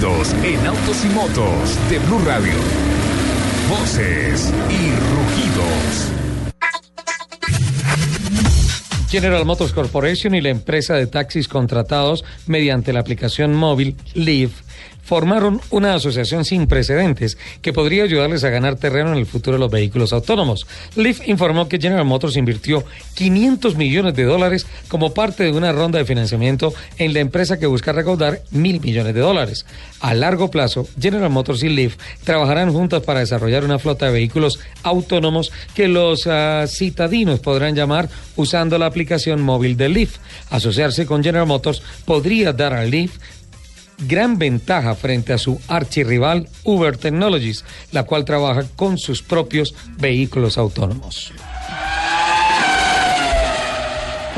En autos y motos de Blue Radio. Voces y rugidos. General Motors Corporation y la empresa de taxis contratados mediante la aplicación móvil Live formaron una asociación sin precedentes que podría ayudarles a ganar terreno en el futuro de los vehículos autónomos. Lyft informó que General Motors invirtió 500 millones de dólares como parte de una ronda de financiamiento en la empresa que busca recaudar mil millones de dólares. A largo plazo, General Motors y Lyft trabajarán juntas para desarrollar una flota de vehículos autónomos que los uh, citadinos podrán llamar usando la aplicación móvil de Lyft. Asociarse con General Motors podría dar a Lyft gran ventaja frente a su archirrival Uber Technologies, la cual trabaja con sus propios vehículos autónomos.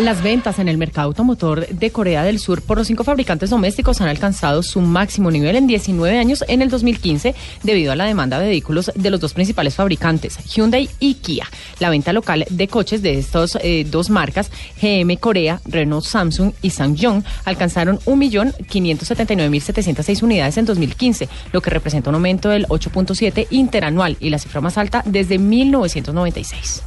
Las ventas en el mercado automotor de Corea del Sur por los cinco fabricantes domésticos han alcanzado su máximo nivel en 19 años en el 2015 debido a la demanda de vehículos de los dos principales fabricantes, Hyundai y Kia. La venta local de coches de estas eh, dos marcas, GM Corea, Renault Samsung y Sangyong, alcanzaron 1.579.706 unidades en 2015, lo que representa un aumento del 8.7 interanual y la cifra más alta desde 1996.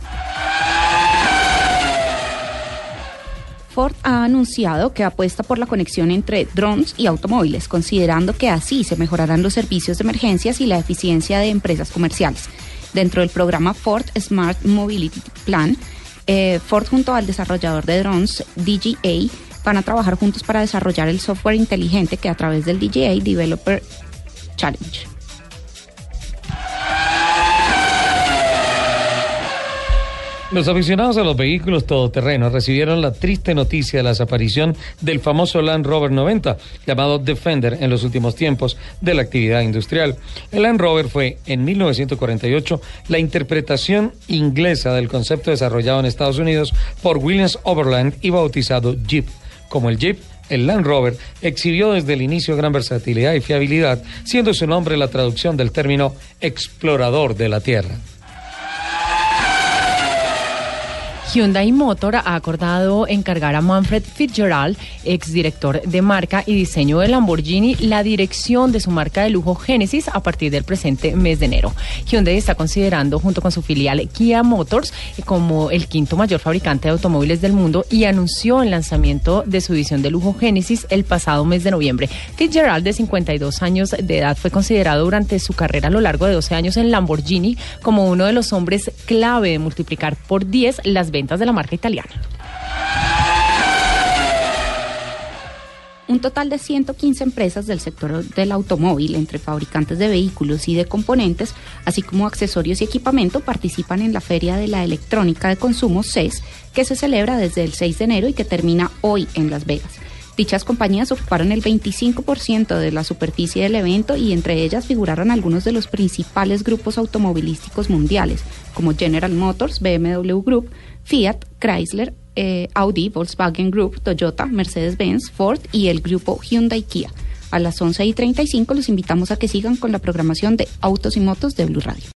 Ford ha anunciado que apuesta por la conexión entre drones y automóviles, considerando que así se mejorarán los servicios de emergencias y la eficiencia de empresas comerciales. Dentro del programa Ford Smart Mobility Plan, eh, Ford junto al desarrollador de drones DJA van a trabajar juntos para desarrollar el software inteligente que a través del DJA Developer Challenge. Los aficionados a los vehículos todoterrenos recibieron la triste noticia de la desaparición del famoso Land Rover 90, llamado Defender en los últimos tiempos de la actividad industrial. El Land Rover fue, en 1948, la interpretación inglesa del concepto desarrollado en Estados Unidos por Williams Overland y bautizado Jeep. Como el Jeep, el Land Rover exhibió desde el inicio gran versatilidad y fiabilidad, siendo su nombre la traducción del término explorador de la Tierra. Hyundai Motor ha acordado encargar a Manfred Fitzgerald, exdirector de marca y diseño de Lamborghini, la dirección de su marca de lujo Genesis a partir del presente mes de enero. Hyundai está considerando, junto con su filial Kia Motors, como el quinto mayor fabricante de automóviles del mundo y anunció el lanzamiento de su división de lujo Genesis el pasado mes de noviembre. Fitzgerald, de 52 años de edad, fue considerado durante su carrera a lo largo de 12 años en Lamborghini como uno de los hombres clave de multiplicar por 10 las de la marca italiana. Un total de 115 empresas del sector del automóvil, entre fabricantes de vehículos y de componentes, así como accesorios y equipamiento, participan en la Feria de la Electrónica de Consumo CES, que se celebra desde el 6 de enero y que termina hoy en Las Vegas. Dichas compañías ocuparon el 25% de la superficie del evento y entre ellas figuraron algunos de los principales grupos automovilísticos mundiales, como General Motors, BMW Group, Fiat, Chrysler, eh, Audi, Volkswagen Group, Toyota, Mercedes-Benz, Ford y el grupo Hyundai Kia. A las 11 y 35 los invitamos a que sigan con la programación de Autos y Motos de Blue Radio.